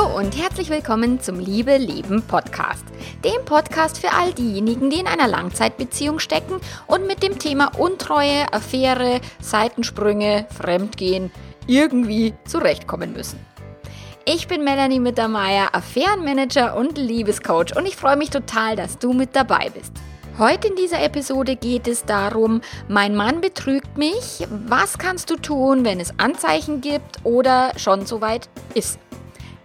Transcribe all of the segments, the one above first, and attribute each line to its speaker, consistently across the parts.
Speaker 1: Hallo und herzlich willkommen zum Liebe Leben Podcast. Dem Podcast für all diejenigen, die in einer Langzeitbeziehung stecken und mit dem Thema Untreue, Affäre, Seitensprünge, Fremdgehen irgendwie zurechtkommen müssen. Ich bin Melanie Mittermeier, Affärenmanager und Liebescoach und ich freue mich total, dass du mit dabei bist. Heute in dieser Episode geht es darum, mein Mann betrügt mich. Was kannst du tun, wenn es Anzeichen gibt oder schon soweit ist?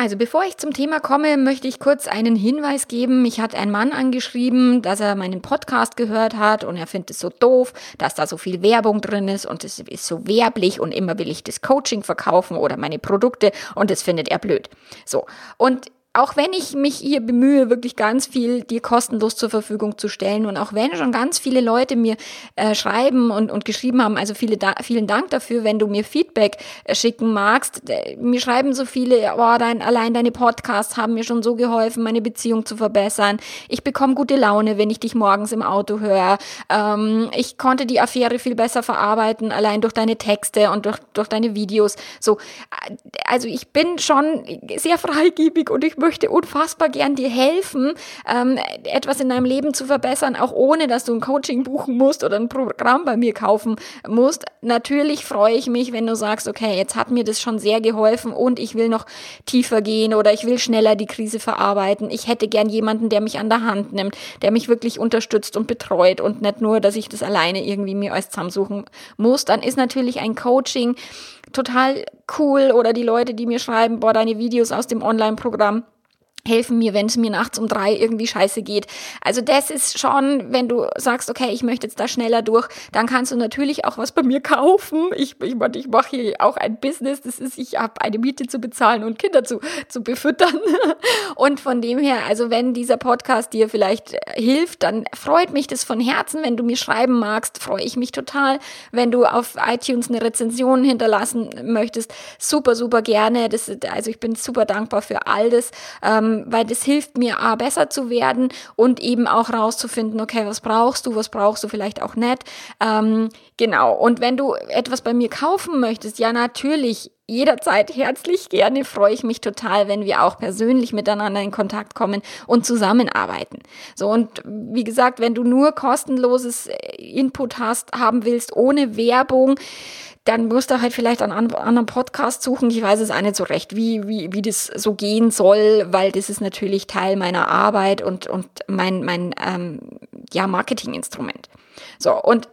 Speaker 1: Also bevor ich zum Thema komme, möchte ich kurz einen Hinweis geben. Mich hat ein Mann angeschrieben, dass er meinen Podcast gehört hat und er findet es so doof, dass da so viel Werbung drin ist und es ist so werblich und immer will ich das Coaching verkaufen oder meine Produkte und das findet er blöd. So. Und auch wenn ich mich hier bemühe, wirklich ganz viel dir kostenlos zur Verfügung zu stellen und auch wenn schon ganz viele Leute mir äh, schreiben und, und geschrieben haben, also viele da, vielen Dank dafür, wenn du mir Feedback äh, schicken magst. Äh, mir schreiben so viele, oh, dein, allein deine Podcasts haben mir schon so geholfen, meine Beziehung zu verbessern. Ich bekomme gute Laune, wenn ich dich morgens im Auto höre. Ähm, ich konnte die Affäre viel besser verarbeiten, allein durch deine Texte und durch, durch deine Videos. So, äh, also ich bin schon sehr freigebig und ich möchte unfassbar gern dir helfen, ähm, etwas in deinem Leben zu verbessern, auch ohne dass du ein Coaching buchen musst oder ein Programm bei mir kaufen musst. Natürlich freue ich mich, wenn du sagst, okay, jetzt hat mir das schon sehr geholfen und ich will noch tiefer gehen oder ich will schneller die Krise verarbeiten. Ich hätte gern jemanden, der mich an der Hand nimmt, der mich wirklich unterstützt und betreut und nicht nur, dass ich das alleine irgendwie mir alles zusammensuchen muss. Dann ist natürlich ein Coaching total cool oder die Leute, die mir schreiben, boah, deine Videos aus dem Online-Programm helfen mir, wenn es mir nachts um drei irgendwie scheiße geht. Also das ist schon, wenn du sagst, okay, ich möchte jetzt da schneller durch, dann kannst du natürlich auch was bei mir kaufen. Ich, ich, ich mache hier auch ein Business, das ist, ich habe eine Miete zu bezahlen und Kinder zu, zu befüttern. Und von dem her, also wenn dieser Podcast dir vielleicht hilft, dann freut mich das von Herzen. Wenn du mir schreiben magst, freue ich mich total. Wenn du auf iTunes eine Rezension hinterlassen möchtest, super, super gerne. Das, also ich bin super dankbar für all das. Ähm, weil das hilft mir, A, besser zu werden und eben auch rauszufinden, okay, was brauchst du, was brauchst du vielleicht auch nicht. Ähm, genau. Und wenn du etwas bei mir kaufen möchtest, ja, natürlich, jederzeit herzlich gerne, freue ich mich total, wenn wir auch persönlich miteinander in Kontakt kommen und zusammenarbeiten. So, und wie gesagt, wenn du nur kostenloses Input hast, haben willst, ohne Werbung, dann musst du halt vielleicht einen anderen Podcast suchen. Ich weiß es auch nicht so recht, wie, wie, wie das so gehen soll, weil das ist natürlich Teil meiner Arbeit und, und mein, mein ähm, ja, Marketinginstrument. So, und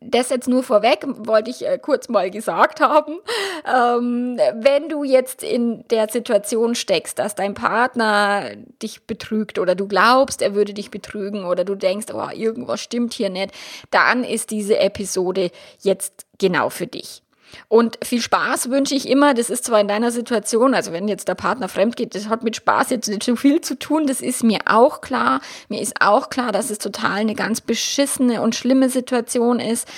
Speaker 1: das jetzt nur vorweg, wollte ich äh, kurz mal gesagt haben. Ähm, wenn du jetzt in der Situation steckst, dass dein Partner dich betrügt oder du glaubst, er würde dich betrügen oder du denkst, oh, irgendwas stimmt hier nicht, dann ist diese Episode jetzt genau für dich. Und viel Spaß wünsche ich immer. Das ist zwar in deiner Situation, also wenn jetzt der Partner fremd geht, das hat mit Spaß jetzt nicht so viel zu tun. Das ist mir auch klar. Mir ist auch klar, dass es total eine ganz beschissene und schlimme Situation ist.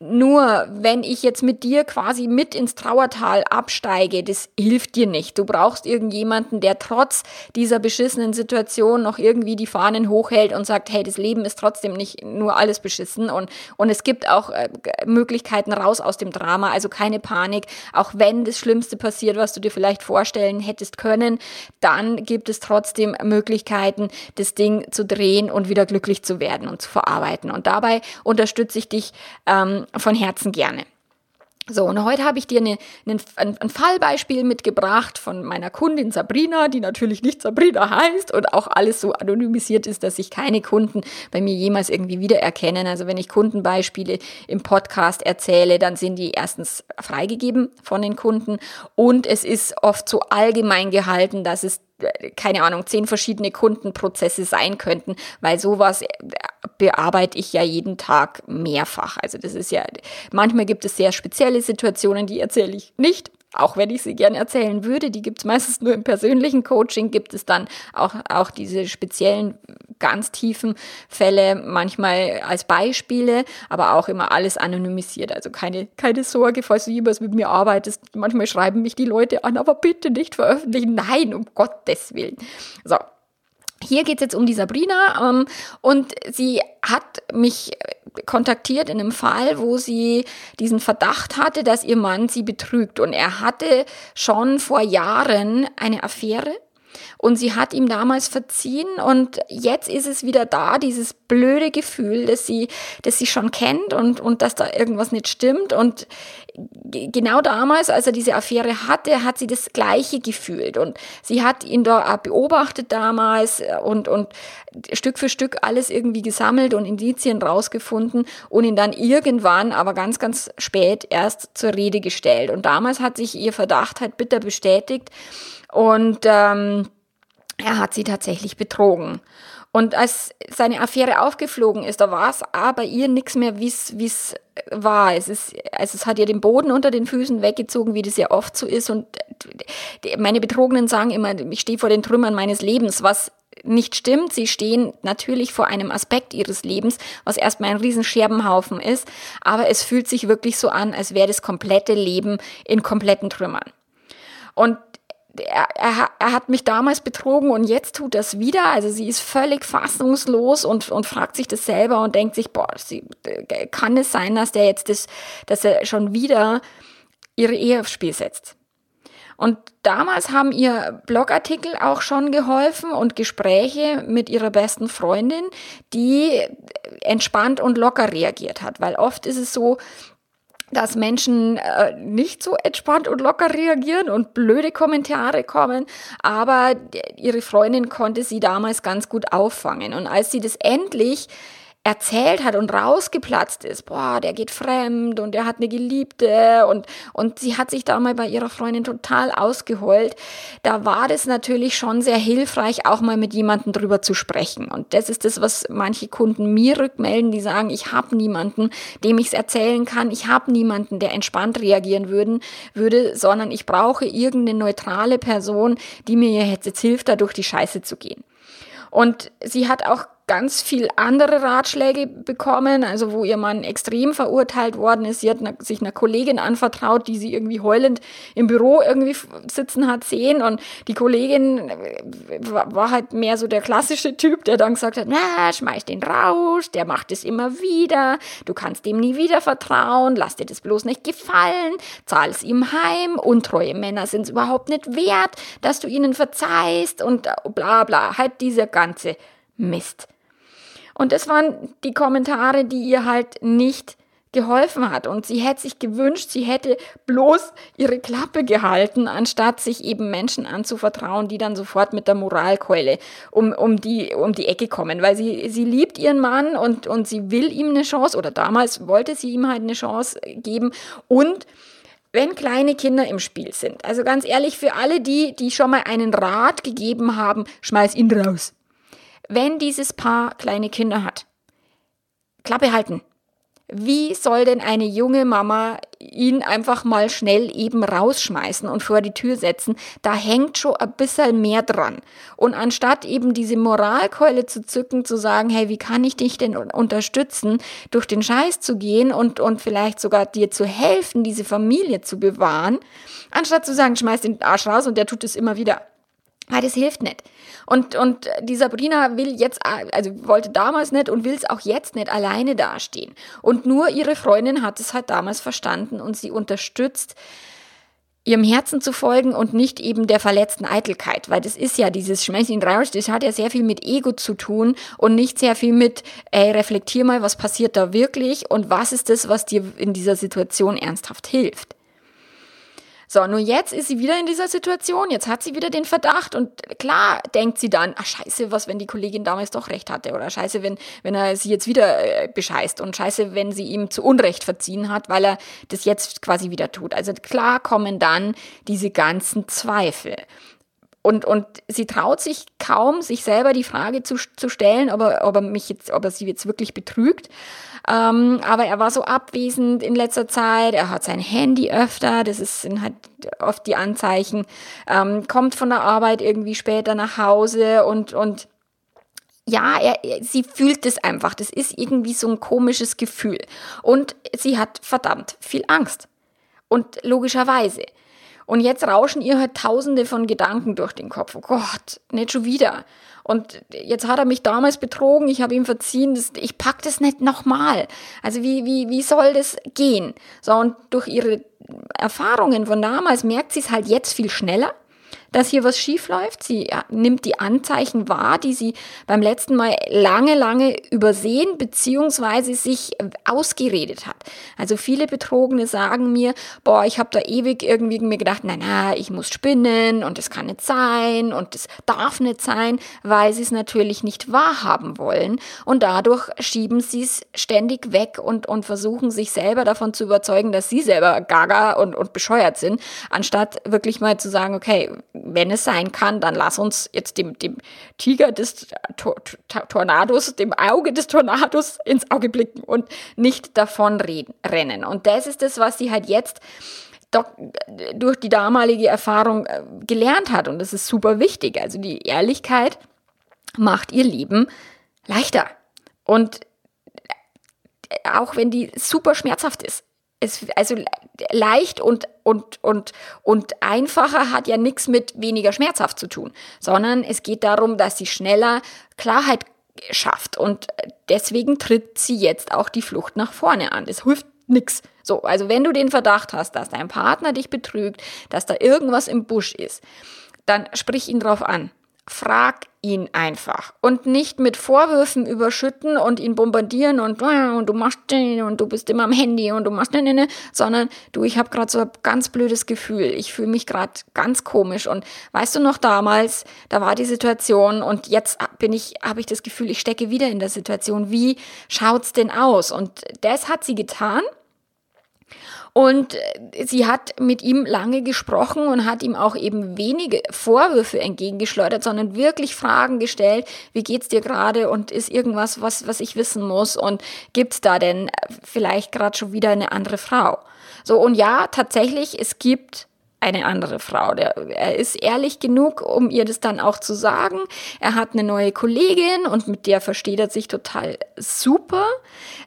Speaker 1: Nur wenn ich jetzt mit dir quasi mit ins Trauertal absteige, das hilft dir nicht. Du brauchst irgendjemanden, der trotz dieser beschissenen Situation noch irgendwie die Fahnen hochhält und sagt, hey, das Leben ist trotzdem nicht nur alles beschissen und, und es gibt auch äh, Möglichkeiten raus aus dem Drama. Also keine Panik. Auch wenn das Schlimmste passiert, was du dir vielleicht vorstellen hättest können, dann gibt es trotzdem Möglichkeiten, das Ding zu drehen und wieder glücklich zu werden und zu verarbeiten. Und dabei unterstütze ich dich ähm, von Herzen gerne. So, und heute habe ich dir eine, eine, ein, ein Fallbeispiel mitgebracht von meiner Kundin Sabrina, die natürlich nicht Sabrina heißt und auch alles so anonymisiert ist, dass sich keine Kunden bei mir jemals irgendwie wiedererkennen. Also wenn ich Kundenbeispiele im Podcast erzähle, dann sind die erstens freigegeben von den Kunden und es ist oft so allgemein gehalten, dass es keine Ahnung, zehn verschiedene Kundenprozesse sein könnten, weil sowas bearbeite ich ja jeden Tag mehrfach. Also das ist ja, manchmal gibt es sehr spezielle Situationen, die erzähle ich nicht auch wenn ich sie gerne erzählen würde, die gibt es meistens nur im persönlichen Coaching, gibt es dann auch, auch diese speziellen, ganz tiefen Fälle, manchmal als Beispiele, aber auch immer alles anonymisiert. Also keine, keine Sorge, falls du jemals mit mir arbeitest. Manchmal schreiben mich die Leute an, aber bitte nicht veröffentlichen. Nein, um Gottes Willen. So, hier geht es jetzt um die Sabrina ähm, und sie hat mich kontaktiert in einem Fall, wo sie diesen Verdacht hatte, dass ihr Mann sie betrügt. Und er hatte schon vor Jahren eine Affäre und sie hat ihm damals verziehen und jetzt ist es wieder da, dieses blöde Gefühl, dass sie, dass sie schon kennt und, und dass da irgendwas nicht stimmt. Und genau damals, als er diese Affäre hatte, hat sie das Gleiche gefühlt. Und sie hat ihn da beobachtet damals und, und Stück für Stück alles irgendwie gesammelt und Indizien rausgefunden und ihn dann irgendwann, aber ganz, ganz spät erst zur Rede gestellt. Und damals hat sich ihr Verdacht halt bitter bestätigt. Und ähm, er hat sie tatsächlich betrogen. Und als seine Affäre aufgeflogen ist, da war es bei ihr nichts mehr, wie es war. Es, ist, also es hat ihr den Boden unter den Füßen weggezogen, wie das ja oft so ist. Und meine Betrogenen sagen immer, ich stehe vor den Trümmern meines Lebens, was nicht stimmt. Sie stehen natürlich vor einem Aspekt ihres Lebens, was erstmal ein riesen Scherbenhaufen ist. Aber es fühlt sich wirklich so an, als wäre das komplette Leben in kompletten Trümmern. Und er, er, er, hat mich damals betrogen und jetzt tut das wieder. Also sie ist völlig fassungslos und, und fragt sich das selber und denkt sich, boah, sie, kann es sein, dass der jetzt das, dass er schon wieder ihre Ehe aufs Spiel setzt? Und damals haben ihr Blogartikel auch schon geholfen und Gespräche mit ihrer besten Freundin, die entspannt und locker reagiert hat. Weil oft ist es so, dass Menschen äh, nicht so entspannt und locker reagieren und blöde Kommentare kommen, aber ihre Freundin konnte sie damals ganz gut auffangen. Und als sie das endlich erzählt hat und rausgeplatzt ist, boah, der geht fremd und der hat eine Geliebte und, und sie hat sich da mal bei ihrer Freundin total ausgeheult, da war das natürlich schon sehr hilfreich, auch mal mit jemandem drüber zu sprechen. Und das ist das, was manche Kunden mir rückmelden, die sagen, ich habe niemanden, dem ich es erzählen kann, ich habe niemanden, der entspannt reagieren würden, würde, sondern ich brauche irgendeine neutrale Person, die mir jetzt hilft, da durch die Scheiße zu gehen. Und sie hat auch ganz viel andere Ratschläge bekommen, also wo ihr Mann extrem verurteilt worden ist. Sie hat sich einer Kollegin anvertraut, die sie irgendwie heulend im Büro irgendwie sitzen hat sehen. Und die Kollegin äh, war halt mehr so der klassische Typ, der dann gesagt hat, na, schmeiß den raus, der macht es immer wieder, du kannst dem nie wieder vertrauen, lass dir das bloß nicht gefallen, zahl es ihm heim, untreue Männer sind es überhaupt nicht wert, dass du ihnen verzeihst. Und äh, bla bla, halt dieser ganze Mist. Und das waren die Kommentare, die ihr halt nicht geholfen hat. Und sie hätte sich gewünscht, sie hätte bloß ihre Klappe gehalten, anstatt sich eben Menschen anzuvertrauen, die dann sofort mit der Moralkeule um, um, die, um die Ecke kommen. Weil sie, sie liebt ihren Mann und, und sie will ihm eine Chance, oder damals wollte sie ihm halt eine Chance geben. Und wenn kleine Kinder im Spiel sind, also ganz ehrlich, für alle die, die schon mal einen Rat gegeben haben, schmeiß ihn raus wenn dieses Paar kleine Kinder hat. Klappe halten. Wie soll denn eine junge Mama ihn einfach mal schnell eben rausschmeißen und vor die Tür setzen? Da hängt schon ein bisschen mehr dran. Und anstatt eben diese Moralkeule zu zücken, zu sagen, hey, wie kann ich dich denn unterstützen, durch den Scheiß zu gehen und, und vielleicht sogar dir zu helfen, diese Familie zu bewahren, anstatt zu sagen, schmeiß den Arsch raus und der tut es immer wieder. Weil das hilft nicht. Und, und die Sabrina will jetzt, also wollte damals nicht und will es auch jetzt nicht alleine dastehen. Und nur ihre Freundin hat es halt damals verstanden und sie unterstützt, ihrem Herzen zu folgen und nicht eben der verletzten Eitelkeit, weil das ist ja dieses Schmeiß ihn raus, das hat ja sehr viel mit Ego zu tun und nicht sehr viel mit, ey, reflektier mal, was passiert da wirklich und was ist das, was dir in dieser Situation ernsthaft hilft. So, nur jetzt ist sie wieder in dieser Situation, jetzt hat sie wieder den Verdacht und klar denkt sie dann, ach scheiße, was, wenn die Kollegin damals doch recht hatte oder scheiße, wenn, wenn er sie jetzt wieder äh, bescheißt und scheiße, wenn sie ihm zu Unrecht verziehen hat, weil er das jetzt quasi wieder tut. Also klar kommen dann diese ganzen Zweifel. Und, und sie traut sich kaum, sich selber die Frage zu, zu stellen, ob er, ob er mich jetzt, ob er sie jetzt wirklich betrügt. Ähm, aber er war so abwesend in letzter Zeit. Er hat sein Handy öfter. Das ist, sind halt oft die Anzeichen. Ähm, kommt von der Arbeit irgendwie später nach Hause und, und ja, er, sie fühlt es einfach. Das ist irgendwie so ein komisches Gefühl. Und sie hat verdammt viel Angst. Und logischerweise. Und jetzt rauschen ihr halt tausende von Gedanken durch den Kopf. Oh Gott, nicht schon wieder. Und jetzt hat er mich damals betrogen, ich habe ihm verziehen, das, ich pack das nicht nochmal. Also wie, wie, wie soll das gehen? So, und durch ihre Erfahrungen von damals merkt sie es halt jetzt viel schneller dass hier was schief läuft. Sie nimmt die Anzeichen wahr, die sie beim letzten Mal lange, lange übersehen bzw. sich ausgeredet hat. Also viele Betrogene sagen mir, boah, ich habe da ewig irgendwie mir gedacht, na na, ich muss spinnen und es kann nicht sein und es darf nicht sein, weil sie es natürlich nicht wahrhaben wollen und dadurch schieben sie es ständig weg und, und versuchen sich selber davon zu überzeugen, dass sie selber gaga und, und bescheuert sind, anstatt wirklich mal zu sagen, okay, wenn es sein kann, dann lass uns jetzt dem, dem Tiger des Tor Tornados, dem Auge des Tornados ins Auge blicken und nicht davon rennen. Und das ist das, was sie halt jetzt doch durch die damalige Erfahrung äh, gelernt hat. Und das ist super wichtig. Also die Ehrlichkeit macht ihr Leben leichter. Und äh, auch wenn die super schmerzhaft ist es, also leicht und, und, und, und einfacher hat ja nichts mit weniger schmerzhaft zu tun, sondern es geht darum, dass sie schneller Klarheit schafft und deswegen tritt sie jetzt auch die Flucht nach vorne an. Das hilft nichts. So, also wenn du den Verdacht hast, dass dein Partner dich betrügt, dass da irgendwas im Busch ist, dann sprich ihn drauf an. Frag ihn einfach und nicht mit Vorwürfen überschütten und ihn bombardieren und, ah, und du machst und du bist immer am Handy und du machst ne, ne, ne, sondern du, ich habe gerade so ein ganz blödes Gefühl. Ich fühle mich gerade ganz komisch und weißt du noch damals, da war die Situation und jetzt bin ich habe ich das Gefühl, ich stecke wieder in der Situation. Wie schaut's denn aus? Und das hat sie getan. Und äh, sie hat mit ihm lange gesprochen und hat ihm auch eben wenige Vorwürfe entgegengeschleudert, sondern wirklich Fragen gestellt, wie geht's dir gerade? Und ist irgendwas, was, was ich wissen muss? Und gibt's da denn vielleicht gerade schon wieder eine andere Frau? So, und ja, tatsächlich, es gibt eine andere Frau. Der, er ist ehrlich genug, um ihr das dann auch zu sagen. Er hat eine neue Kollegin und mit der versteht er sich total super.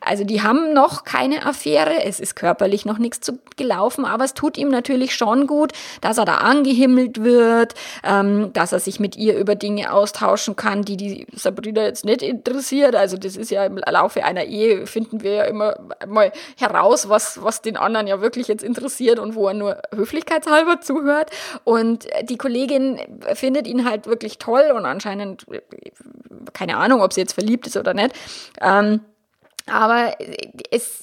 Speaker 1: Also die haben noch keine Affäre. Es ist körperlich noch nichts zu gelaufen, aber es tut ihm natürlich schon gut, dass er da angehimmelt wird, ähm, dass er sich mit ihr über Dinge austauschen kann, die die Sabrina jetzt nicht interessiert. Also das ist ja im Laufe einer Ehe finden wir ja immer mal heraus, was, was den anderen ja wirklich jetzt interessiert und wo er nur höflichkeitshalber selber zuhört. Und die Kollegin findet ihn halt wirklich toll und anscheinend, keine Ahnung, ob sie jetzt verliebt ist oder nicht. Ähm, aber es,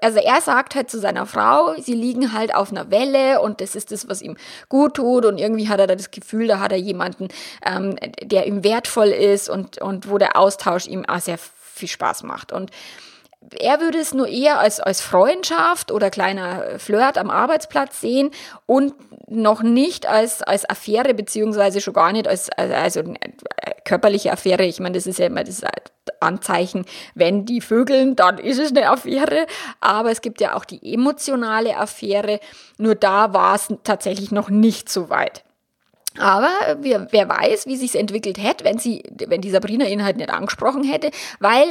Speaker 1: also er sagt halt zu seiner Frau, sie liegen halt auf einer Welle und das ist das, was ihm gut tut und irgendwie hat er da das Gefühl, da hat er jemanden, ähm, der ihm wertvoll ist und, und wo der Austausch ihm auch sehr viel Spaß macht. Und er würde es nur eher als, als Freundschaft oder kleiner Flirt am Arbeitsplatz sehen und noch nicht als, als Affäre, beziehungsweise schon gar nicht als, also äh, körperliche Affäre. Ich meine, das ist ja immer das Anzeichen, wenn die vögeln, dann ist es eine Affäre. Aber es gibt ja auch die emotionale Affäre. Nur da war es tatsächlich noch nicht so weit. Aber wer, wer weiß, wie sich's entwickelt hätte, wenn sie, wenn die Sabrina ihn halt nicht angesprochen hätte, weil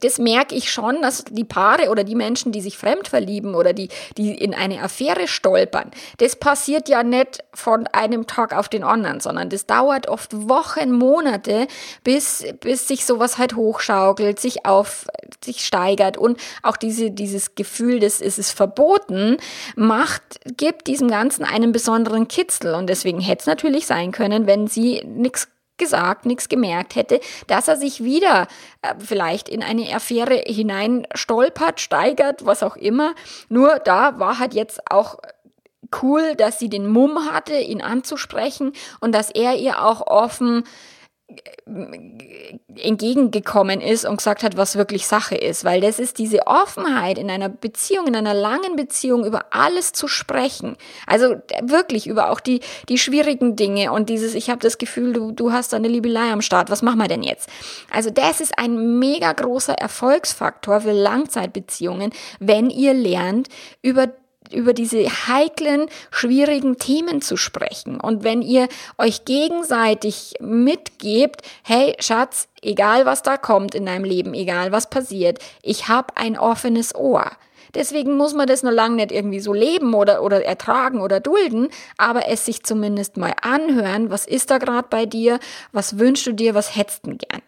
Speaker 1: das merke ich schon, dass die Paare oder die Menschen, die sich fremd verlieben oder die, die in eine Affäre stolpern, das passiert ja nicht von einem Tag auf den anderen, sondern das dauert oft Wochen, Monate, bis, bis sich sowas halt hochschaukelt, sich auf, sich steigert. Und auch diese, dieses Gefühl, das ist es verboten, macht, gibt diesem Ganzen einen besonderen Kitzel. Und deswegen hätte es natürlich natürlich sein können, wenn sie nichts gesagt, nichts gemerkt hätte, dass er sich wieder äh, vielleicht in eine Affäre hinein stolpert, steigert, was auch immer. Nur da war halt jetzt auch cool, dass sie den Mumm hatte, ihn anzusprechen und dass er ihr auch offen entgegengekommen ist und gesagt hat, was wirklich Sache ist, weil das ist diese Offenheit in einer Beziehung, in einer langen Beziehung über alles zu sprechen. Also wirklich über auch die die schwierigen Dinge und dieses ich habe das Gefühl, du du hast eine Liebelei am Start. Was machen wir denn jetzt? Also das ist ein mega großer Erfolgsfaktor für Langzeitbeziehungen, wenn ihr lernt über über diese heiklen, schwierigen Themen zu sprechen. Und wenn ihr euch gegenseitig mitgebt, hey Schatz, egal was da kommt in deinem Leben, egal was passiert, ich habe ein offenes Ohr. Deswegen muss man das noch lange nicht irgendwie so leben oder, oder ertragen oder dulden, aber es sich zumindest mal anhören, was ist da gerade bei dir, was wünschst du dir, was hättest du gern.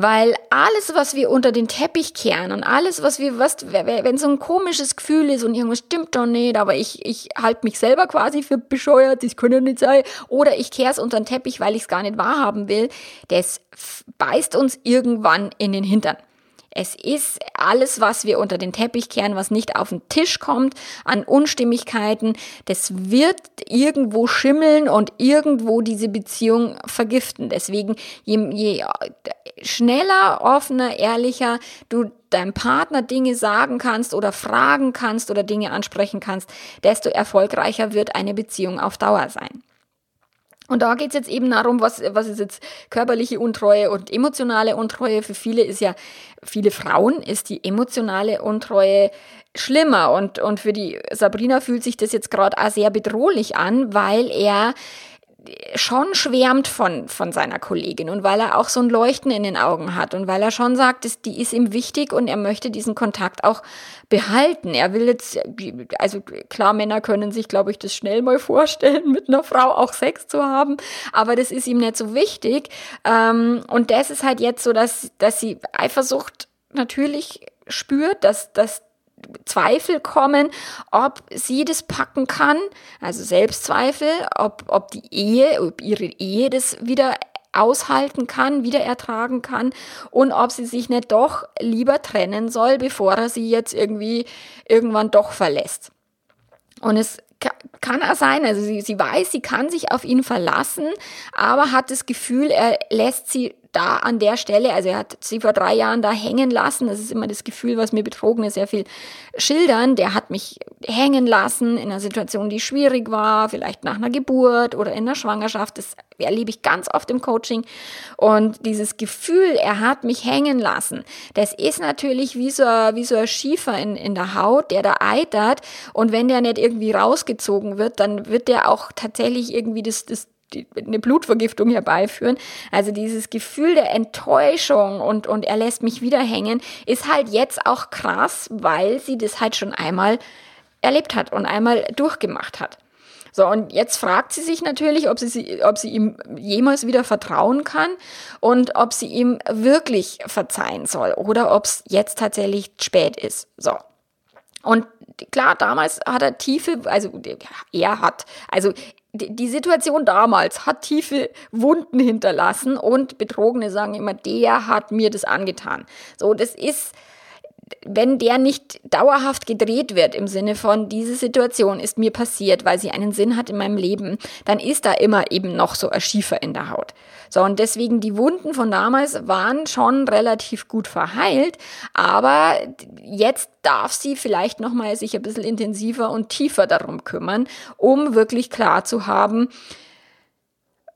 Speaker 1: Weil alles, was wir unter den Teppich kehren und alles, was wir, was, wenn so ein komisches Gefühl ist und irgendwas stimmt doch nicht, aber ich, ich halte mich selber quasi für bescheuert, das kann ja nicht sein, oder ich kehre es unter den Teppich, weil ich es gar nicht wahrhaben will, das beißt uns irgendwann in den Hintern. Es ist alles, was wir unter den Teppich kehren, was nicht auf den Tisch kommt an Unstimmigkeiten, das wird irgendwo schimmeln und irgendwo diese Beziehung vergiften. Deswegen, je, je schneller, offener, ehrlicher du deinem Partner Dinge sagen kannst oder fragen kannst oder Dinge ansprechen kannst, desto erfolgreicher wird eine Beziehung auf Dauer sein. Und da geht's jetzt eben darum, was, was ist jetzt körperliche Untreue und emotionale Untreue. Für viele ist ja, viele Frauen ist die emotionale Untreue schlimmer. Und, und für die Sabrina fühlt sich das jetzt gerade auch sehr bedrohlich an, weil er schon schwärmt von, von seiner Kollegin und weil er auch so ein Leuchten in den Augen hat und weil er schon sagt, dass die ist ihm wichtig und er möchte diesen Kontakt auch behalten. Er will jetzt, also klar, Männer können sich, glaube ich, das schnell mal vorstellen, mit einer Frau auch Sex zu haben, aber das ist ihm nicht so wichtig. Ähm, und das ist halt jetzt so, dass, dass sie Eifersucht natürlich spürt, dass, dass Zweifel kommen, ob sie das packen kann, also Selbstzweifel, ob, ob die Ehe, ob ihre Ehe das wieder aushalten kann, wieder ertragen kann und ob sie sich nicht doch lieber trennen soll, bevor er sie jetzt irgendwie irgendwann doch verlässt. Und es kann er sein, also sie, sie weiß, sie kann sich auf ihn verlassen, aber hat das Gefühl, er lässt sie da an der Stelle, also er hat sie vor drei Jahren da hängen lassen. Das ist immer das Gefühl, was mir Betrogene sehr viel schildern. Der hat mich hängen lassen in einer Situation, die schwierig war, vielleicht nach einer Geburt oder in der Schwangerschaft. Das erlebe ich ganz oft im Coaching. Und dieses Gefühl, er hat mich hängen lassen, das ist natürlich wie so, wie so ein Schiefer in, in der Haut, der da eitert. Und wenn der nicht irgendwie rausgezogen wird, dann wird der auch tatsächlich irgendwie das, das die, eine Blutvergiftung herbeiführen. Also dieses Gefühl der Enttäuschung und, und er lässt mich wieder hängen, ist halt jetzt auch krass, weil sie das halt schon einmal erlebt hat und einmal durchgemacht hat. So, und jetzt fragt sie sich natürlich, ob sie, ob sie ihm jemals wieder vertrauen kann und ob sie ihm wirklich verzeihen soll oder ob es jetzt tatsächlich spät ist. So. Und klar, damals hat er tiefe, also er hat, also die Situation damals hat tiefe Wunden hinterlassen und Betrogene sagen immer, der hat mir das angetan. So, das ist, wenn der nicht dauerhaft gedreht wird im Sinne von, diese Situation ist mir passiert, weil sie einen Sinn hat in meinem Leben, dann ist da immer eben noch so ein Schiefer in der Haut. So, und deswegen die Wunden von damals waren schon relativ gut verheilt, aber jetzt darf sie vielleicht nochmal sich ein bisschen intensiver und tiefer darum kümmern, um wirklich klar zu haben,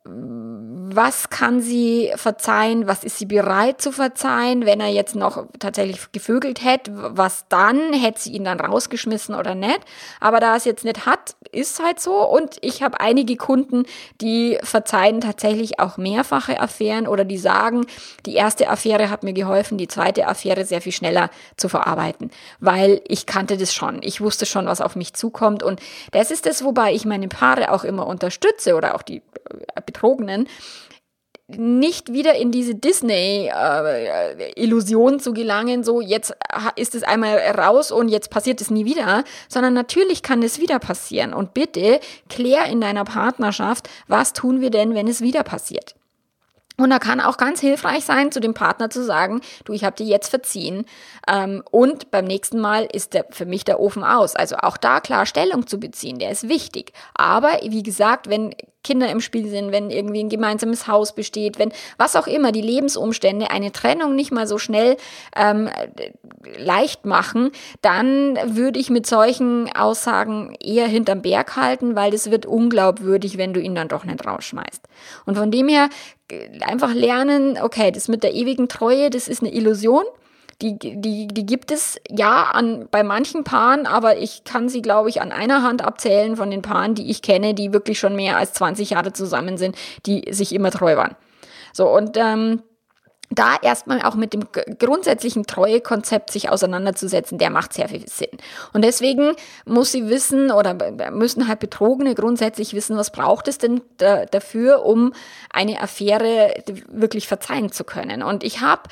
Speaker 1: was kann sie verzeihen, was ist sie bereit zu verzeihen, wenn er jetzt noch tatsächlich gevögelt hätte, was dann, hätte sie ihn dann rausgeschmissen oder nicht. Aber da es jetzt nicht hat, ist halt so. Und ich habe einige Kunden, die verzeihen tatsächlich auch mehrfache Affären oder die sagen, die erste Affäre hat mir geholfen, die zweite Affäre sehr viel schneller zu verarbeiten, weil ich kannte das schon. Ich wusste schon, was auf mich zukommt. Und das ist es, wobei ich meine Paare auch immer unterstütze oder auch die Betrogenen, nicht wieder in diese Disney-Illusion äh, zu gelangen, so jetzt ist es einmal raus und jetzt passiert es nie wieder, sondern natürlich kann es wieder passieren. Und bitte klär in deiner Partnerschaft, was tun wir denn, wenn es wieder passiert. Und da kann auch ganz hilfreich sein, zu dem Partner zu sagen, du, ich habe dir jetzt verziehen ähm, und beim nächsten Mal ist der, für mich der Ofen aus. Also auch da klar Stellung zu beziehen, der ist wichtig. Aber wie gesagt, wenn Kinder im Spiel sind, wenn irgendwie ein gemeinsames Haus besteht, wenn was auch immer, die Lebensumstände eine Trennung nicht mal so schnell ähm, leicht machen, dann würde ich mit solchen Aussagen eher hinterm Berg halten, weil das wird unglaubwürdig, wenn du ihn dann doch nicht rausschmeißt. Und von dem her einfach lernen, okay, das mit der ewigen Treue, das ist eine Illusion die, die, die gibt es ja an, bei manchen Paaren, aber ich kann sie, glaube ich, an einer Hand abzählen von den Paaren, die ich kenne, die wirklich schon mehr als 20 Jahre zusammen sind, die sich immer treu waren. So, und ähm, da erstmal auch mit dem grundsätzlichen Treuekonzept sich auseinanderzusetzen, der macht sehr viel Sinn. Und deswegen muss sie wissen oder müssen halt Betrogene grundsätzlich wissen, was braucht es denn da, dafür, um eine Affäre wirklich verzeihen zu können. Und ich habe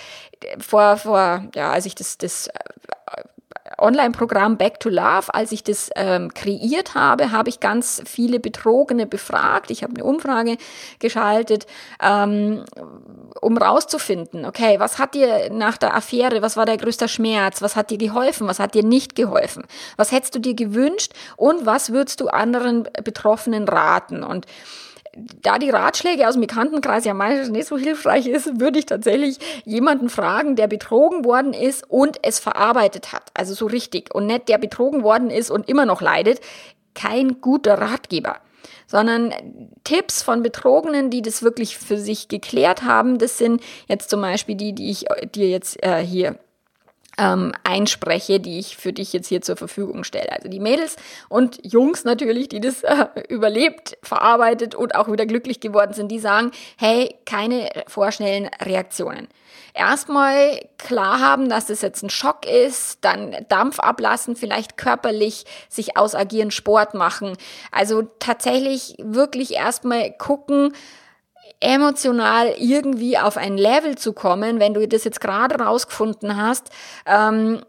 Speaker 1: vor, vor, ja, als ich das, das Online-Programm Back to Love, als ich das ähm, kreiert habe, habe ich ganz viele Betrogene befragt. Ich habe eine Umfrage geschaltet, ähm, um rauszufinden, okay, was hat dir nach der Affäre, was war der größte Schmerz, was hat dir geholfen, was hat dir nicht geholfen, was hättest du dir gewünscht und was würdest du anderen Betroffenen raten? Und da die Ratschläge aus dem Bekanntenkreis ja meistens nicht so hilfreich ist, würde ich tatsächlich jemanden fragen, der betrogen worden ist und es verarbeitet hat. Also so richtig. Und nicht der betrogen worden ist und immer noch leidet. Kein guter Ratgeber. Sondern Tipps von Betrogenen, die das wirklich für sich geklärt haben, das sind jetzt zum Beispiel die, die ich dir jetzt äh, hier ähm, einspreche, die ich für dich jetzt hier zur Verfügung stelle. Also die Mädels und Jungs natürlich, die das äh, überlebt, verarbeitet und auch wieder glücklich geworden sind, die sagen, hey, keine vorschnellen Reaktionen. Erstmal klar haben, dass das jetzt ein Schock ist, dann Dampf ablassen, vielleicht körperlich sich ausagieren, Sport machen. Also tatsächlich wirklich erstmal gucken, emotional irgendwie auf ein Level zu kommen, wenn du das jetzt gerade rausgefunden hast, ähm,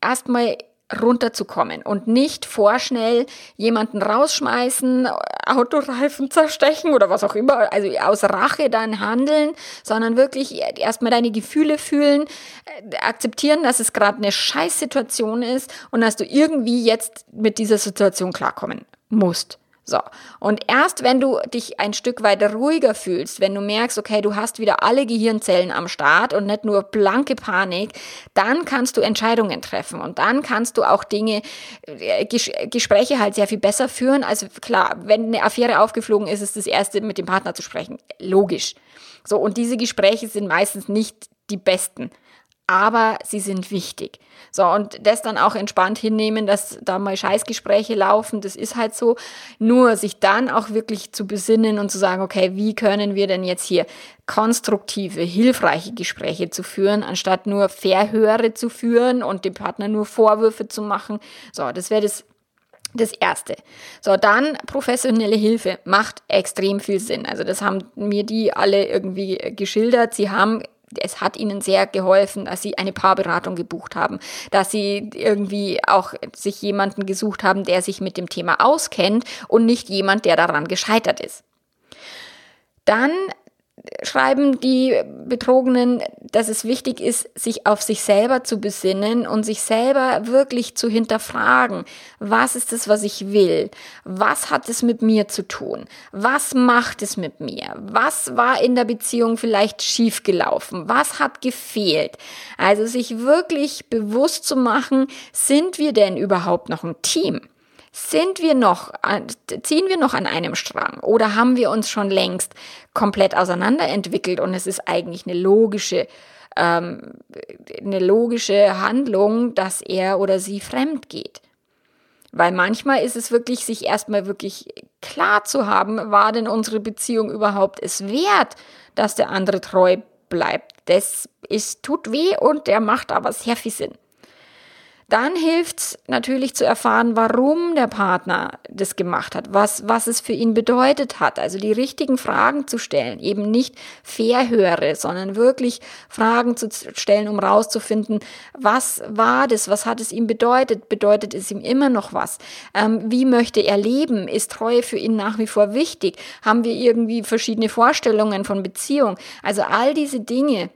Speaker 1: erstmal runterzukommen und nicht vorschnell jemanden rausschmeißen, Autoreifen zerstechen oder was auch immer, also aus Rache dann handeln, sondern wirklich erstmal deine Gefühle fühlen, äh, akzeptieren, dass es gerade eine Scheißsituation ist und dass du irgendwie jetzt mit dieser Situation klarkommen musst. So. Und erst wenn du dich ein Stück weiter ruhiger fühlst, wenn du merkst, okay, du hast wieder alle Gehirnzellen am Start und nicht nur blanke Panik, dann kannst du Entscheidungen treffen und dann kannst du auch Dinge, äh, Ges Gespräche halt sehr viel besser führen. Also klar, wenn eine Affäre aufgeflogen ist, ist das erste mit dem Partner zu sprechen. Logisch. So. Und diese Gespräche sind meistens nicht die besten aber sie sind wichtig. So, und das dann auch entspannt hinnehmen, dass da mal Scheißgespräche laufen, das ist halt so. Nur sich dann auch wirklich zu besinnen und zu sagen, okay, wie können wir denn jetzt hier konstruktive, hilfreiche Gespräche zu führen, anstatt nur Verhöre zu führen und dem Partner nur Vorwürfe zu machen. So, das wäre das das erste. So, dann professionelle Hilfe macht extrem viel Sinn. Also das haben mir die alle irgendwie geschildert. Sie haben es hat ihnen sehr geholfen, dass sie eine Paarberatung gebucht haben, dass sie irgendwie auch sich jemanden gesucht haben, der sich mit dem Thema auskennt und nicht jemand, der daran gescheitert ist. Dann schreiben die Betrogenen, dass es wichtig ist, sich auf sich selber zu besinnen und sich selber wirklich zu hinterfragen. Was ist es, was ich will? Was hat es mit mir zu tun? Was macht es mit mir? Was war in der Beziehung vielleicht schiefgelaufen? Was hat gefehlt? Also sich wirklich bewusst zu machen, sind wir denn überhaupt noch ein Team? Sind wir noch, ziehen wir noch an einem Strang oder haben wir uns schon längst komplett auseinanderentwickelt und es ist eigentlich eine logische, ähm, eine logische Handlung, dass er oder sie fremd geht? Weil manchmal ist es wirklich, sich erstmal wirklich klar zu haben, war denn unsere Beziehung überhaupt es wert, dass der andere treu bleibt. Das ist, tut weh und der macht aber sehr viel Sinn. Dann hilft es natürlich zu erfahren, warum der Partner das gemacht hat, was, was es für ihn bedeutet hat. Also die richtigen Fragen zu stellen, eben nicht verhöre, sondern wirklich Fragen zu stellen, um rauszufinden, was war das, was hat es ihm bedeutet, bedeutet es ihm immer noch was, ähm, wie möchte er leben, ist Treue für ihn nach wie vor wichtig, haben wir irgendwie verschiedene Vorstellungen von Beziehung. Also all diese Dinge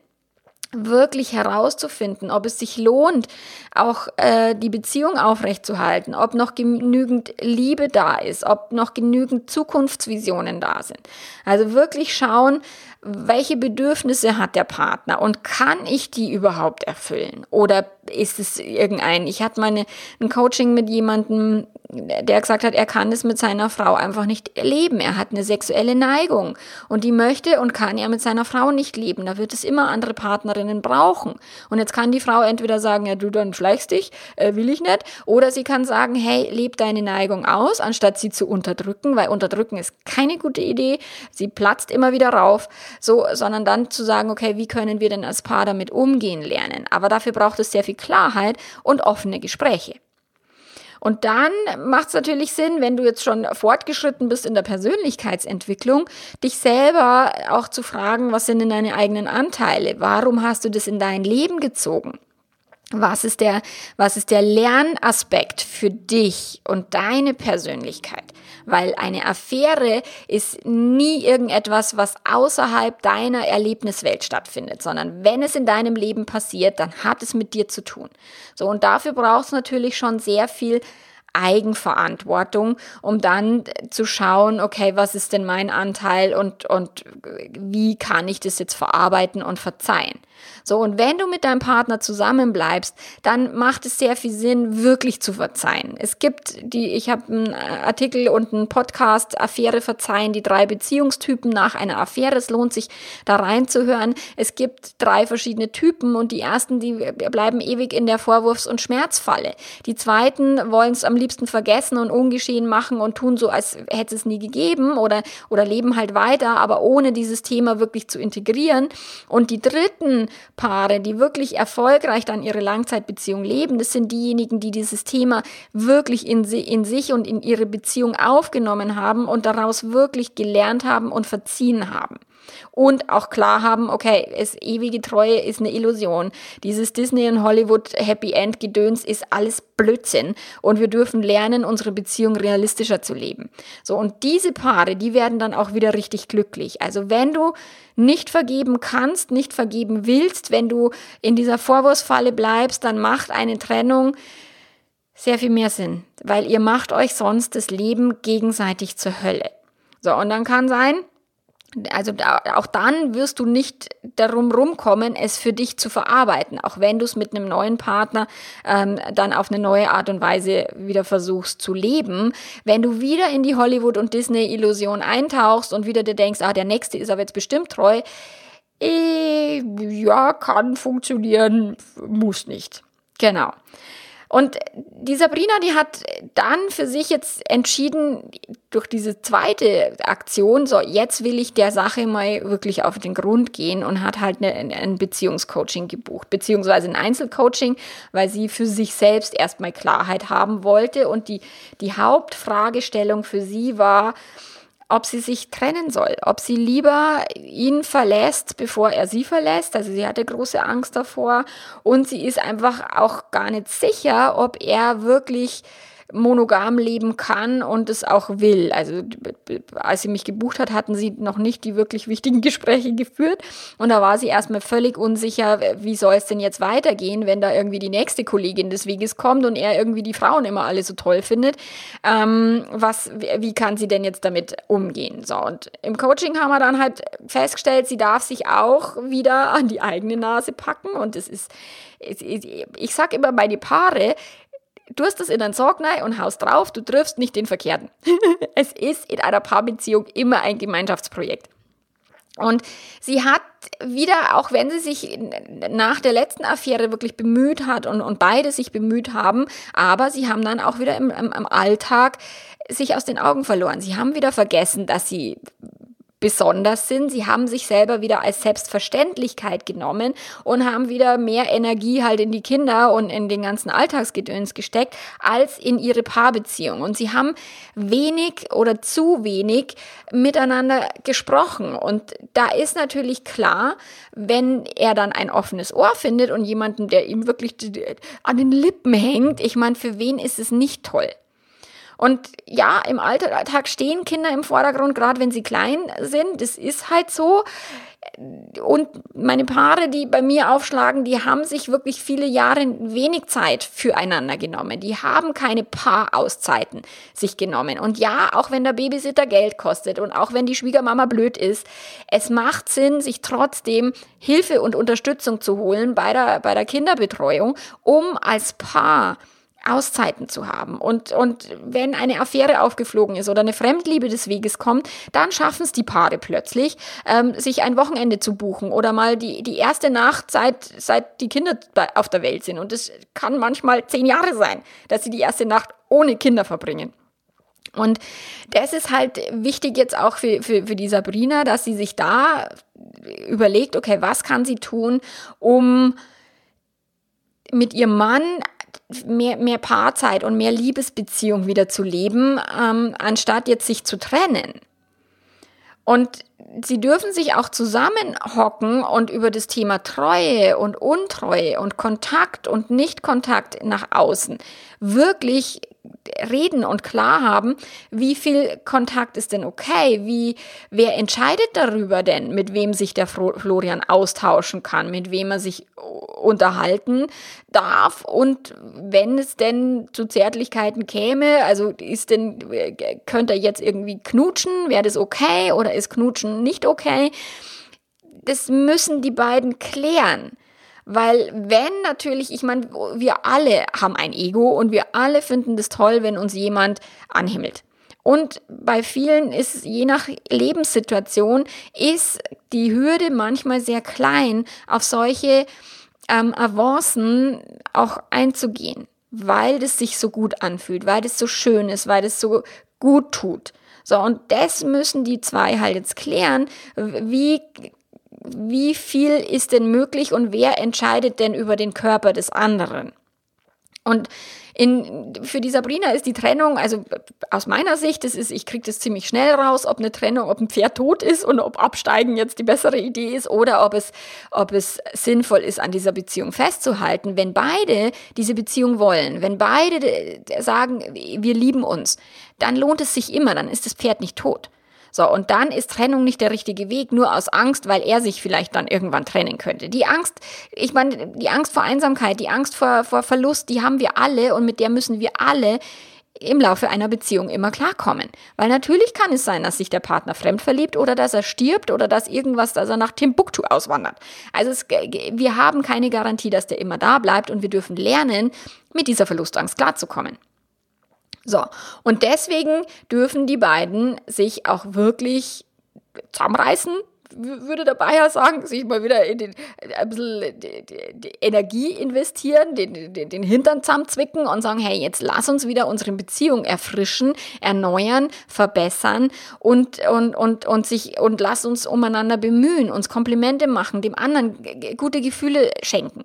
Speaker 1: wirklich herauszufinden, ob es sich lohnt, auch äh, die Beziehung aufrechtzuerhalten, ob noch genügend Liebe da ist, ob noch genügend Zukunftsvisionen da sind. Also wirklich schauen, welche Bedürfnisse hat der Partner und kann ich die überhaupt erfüllen? Oder ist es irgendein, ich hatte meine, ein Coaching mit jemandem, der gesagt hat, er kann es mit seiner Frau einfach nicht leben. Er hat eine sexuelle Neigung und die möchte und kann er mit seiner Frau nicht leben. Da wird es immer andere Partnerinnen brauchen. Und jetzt kann die Frau entweder sagen, ja, du dann schleichst dich, äh, will ich nicht. Oder sie kann sagen, hey, leb deine Neigung aus, anstatt sie zu unterdrücken, weil unterdrücken ist keine gute Idee. Sie platzt immer wieder rauf so, sondern dann zu sagen, okay, wie können wir denn als Paar damit umgehen lernen? Aber dafür braucht es sehr viel Klarheit und offene Gespräche. Und dann macht es natürlich Sinn, wenn du jetzt schon fortgeschritten bist in der Persönlichkeitsentwicklung, dich selber auch zu fragen, was sind denn deine eigenen Anteile? Warum hast du das in dein Leben gezogen? Was ist der, was ist der Lernaspekt für dich und deine Persönlichkeit? Weil eine Affäre ist nie irgendetwas, was außerhalb deiner Erlebniswelt stattfindet, sondern wenn es in deinem Leben passiert, dann hat es mit dir zu tun. So, und dafür braucht es natürlich schon sehr viel Eigenverantwortung, um dann zu schauen, okay, was ist denn mein Anteil und, und wie kann ich das jetzt verarbeiten und verzeihen. So, und wenn du mit deinem Partner zusammenbleibst, dann macht es sehr viel Sinn, wirklich zu verzeihen. Es gibt die, ich habe einen Artikel und einen Podcast, Affäre verzeihen, die drei Beziehungstypen nach einer Affäre. Es lohnt sich, da reinzuhören. Es gibt drei verschiedene Typen und die ersten, die bleiben ewig in der Vorwurfs- und Schmerzfalle. Die zweiten wollen es am liebsten vergessen und ungeschehen machen und tun so, als hätte es nie gegeben oder, oder leben halt weiter, aber ohne dieses Thema wirklich zu integrieren. Und die dritten Paare, die wirklich erfolgreich dann ihre Langzeitbeziehung leben, das sind diejenigen, die dieses Thema wirklich in, in sich und in ihre Beziehung aufgenommen haben und daraus wirklich gelernt haben und verziehen haben und auch klar haben, okay, es ewige Treue ist eine Illusion. Dieses Disney und Hollywood Happy End Gedöns ist alles Blödsinn und wir dürfen lernen, unsere Beziehung realistischer zu leben. So und diese Paare, die werden dann auch wieder richtig glücklich. Also wenn du nicht vergeben kannst, nicht vergeben willst, wenn du in dieser Vorwurfsfalle bleibst, dann macht eine Trennung sehr viel mehr Sinn, weil ihr macht euch sonst das Leben gegenseitig zur Hölle. So, und dann kann sein, also auch dann wirst du nicht darum rumkommen, es für dich zu verarbeiten, auch wenn du es mit einem neuen Partner ähm, dann auf eine neue Art und Weise wieder versuchst zu leben. Wenn du wieder in die Hollywood- und Disney-Illusion eintauchst und wieder dir denkst, ah, der nächste ist aber jetzt bestimmt treu, eh, ja, kann funktionieren, muss nicht. Genau. Und die Sabrina, die hat dann für sich jetzt entschieden, durch diese zweite Aktion, so jetzt will ich der Sache mal wirklich auf den Grund gehen und hat halt eine, ein Beziehungscoaching gebucht, beziehungsweise ein Einzelcoaching, weil sie für sich selbst erstmal Klarheit haben wollte. Und die, die Hauptfragestellung für sie war, ob sie sich trennen soll, ob sie lieber ihn verlässt, bevor er sie verlässt. Also sie hatte große Angst davor und sie ist einfach auch gar nicht sicher, ob er wirklich monogam leben kann und es auch will. Also als sie mich gebucht hat, hatten sie noch nicht die wirklich wichtigen Gespräche geführt und da war sie erstmal völlig unsicher, wie soll es denn jetzt weitergehen, wenn da irgendwie die nächste Kollegin des Weges kommt und er irgendwie die Frauen immer alle so toll findet. Ähm, was, wie kann sie denn jetzt damit umgehen? So und im Coaching haben wir dann halt festgestellt, sie darf sich auch wieder an die eigene Nase packen und es ist ich sag immer meine Paare, tust es in einen Sorg und haust drauf, du triffst nicht den Verkehrten. es ist in einer Paarbeziehung immer ein Gemeinschaftsprojekt. Und sie hat wieder, auch wenn sie sich nach der letzten Affäre wirklich bemüht hat und, und beide sich bemüht haben, aber sie haben dann auch wieder im, im, im Alltag sich aus den Augen verloren. Sie haben wieder vergessen, dass sie besonders sind. Sie haben sich selber wieder als Selbstverständlichkeit genommen und haben wieder mehr Energie halt in die Kinder und in den ganzen Alltagsgedöns gesteckt als in ihre Paarbeziehung. Und sie haben wenig oder zu wenig miteinander gesprochen. Und da ist natürlich klar, wenn er dann ein offenes Ohr findet und jemanden, der ihm wirklich an den Lippen hängt, ich meine, für wen ist es nicht toll? Und ja, im Alltag stehen Kinder im Vordergrund, gerade wenn sie klein sind. Das ist halt so. Und meine Paare, die bei mir aufschlagen, die haben sich wirklich viele Jahre wenig Zeit füreinander genommen. Die haben keine Paarauszeiten sich genommen. Und ja, auch wenn der Babysitter Geld kostet und auch wenn die Schwiegermama blöd ist, es macht Sinn, sich trotzdem Hilfe und Unterstützung zu holen bei der, bei der Kinderbetreuung, um als Paar Auszeiten zu haben. Und, und wenn eine Affäre aufgeflogen ist oder eine Fremdliebe des Weges kommt, dann schaffen es die Paare plötzlich, ähm, sich ein Wochenende zu buchen oder mal die, die erste Nacht, seit, seit die Kinder auf der Welt sind. Und es kann manchmal zehn Jahre sein, dass sie die erste Nacht ohne Kinder verbringen. Und das ist halt wichtig jetzt auch für, für, für die Sabrina, dass sie sich da überlegt, okay, was kann sie tun, um mit ihrem Mann mehr, mehr Paarzeit und mehr Liebesbeziehung wieder zu leben, ähm, anstatt jetzt sich zu trennen. Und sie dürfen sich auch zusammenhocken und über das Thema Treue und Untreue und Kontakt und Nichtkontakt nach außen wirklich reden und klar haben, wie viel Kontakt ist denn okay? Wie, wer entscheidet darüber denn, mit wem sich der Florian austauschen kann, mit wem er sich unterhalten darf und wenn es denn zu Zärtlichkeiten käme, also ist denn, könnte er jetzt irgendwie knutschen? Wäre das okay oder ist Knutschen nicht okay? Das müssen die beiden klären. Weil wenn natürlich, ich meine, wir alle haben ein Ego und wir alle finden das toll, wenn uns jemand anhimmelt. Und bei vielen ist, je nach Lebenssituation, ist die Hürde manchmal sehr klein, auf solche ähm, Avancen auch einzugehen, weil das sich so gut anfühlt, weil das so schön ist, weil das so gut tut. So, und das müssen die zwei halt jetzt klären. Wie wie viel ist denn möglich und wer entscheidet denn über den Körper des anderen? Und in, für die Sabrina ist die Trennung, also aus meiner Sicht, das ist, ich kriege das ziemlich schnell raus, ob eine Trennung, ob ein Pferd tot ist und ob Absteigen jetzt die bessere Idee ist oder ob es, ob es sinnvoll ist, an dieser Beziehung festzuhalten. Wenn beide diese Beziehung wollen, wenn beide sagen, wir lieben uns, dann lohnt es sich immer, dann ist das Pferd nicht tot. So, und dann ist Trennung nicht der richtige Weg, nur aus Angst, weil er sich vielleicht dann irgendwann trennen könnte. Die Angst, ich meine, die Angst vor Einsamkeit, die Angst vor, vor Verlust, die haben wir alle und mit der müssen wir alle im Laufe einer Beziehung immer klarkommen. Weil natürlich kann es sein, dass sich der Partner fremd verliebt oder dass er stirbt oder dass irgendwas, dass er nach Timbuktu auswandert. Also es, wir haben keine Garantie, dass der immer da bleibt und wir dürfen lernen, mit dieser Verlustangst klarzukommen. So, und deswegen dürfen die beiden sich auch wirklich zusammenreißen, würde der Bayer sagen, sich mal wieder in den, ein bisschen die, die, die Energie investieren, den, den, den Hintern zusammenzwicken und sagen, hey, jetzt lass uns wieder unsere Beziehung erfrischen, erneuern, verbessern und, und, und, und sich, und lass uns umeinander bemühen, uns Komplimente machen, dem anderen gute Gefühle schenken.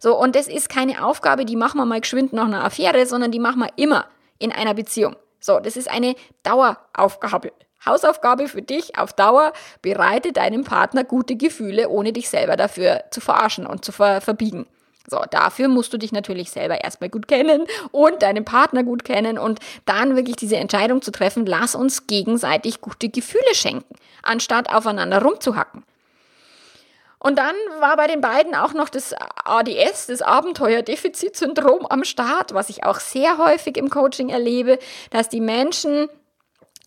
Speaker 1: So, und das ist keine Aufgabe, die machen wir mal geschwind nach einer Affäre, sondern die machen wir immer in einer Beziehung. So, das ist eine Daueraufgabe. Hausaufgabe für dich auf Dauer, bereite deinem Partner gute Gefühle, ohne dich selber dafür zu verarschen und zu ver verbiegen. So, dafür musst du dich natürlich selber erstmal gut kennen und deinen Partner gut kennen und dann wirklich diese Entscheidung zu treffen, lass uns gegenseitig gute Gefühle schenken, anstatt aufeinander rumzuhacken. Und dann war bei den beiden auch noch das ADS, das Abenteuerdefizitsyndrom am Start, was ich auch sehr häufig im Coaching erlebe, dass die Menschen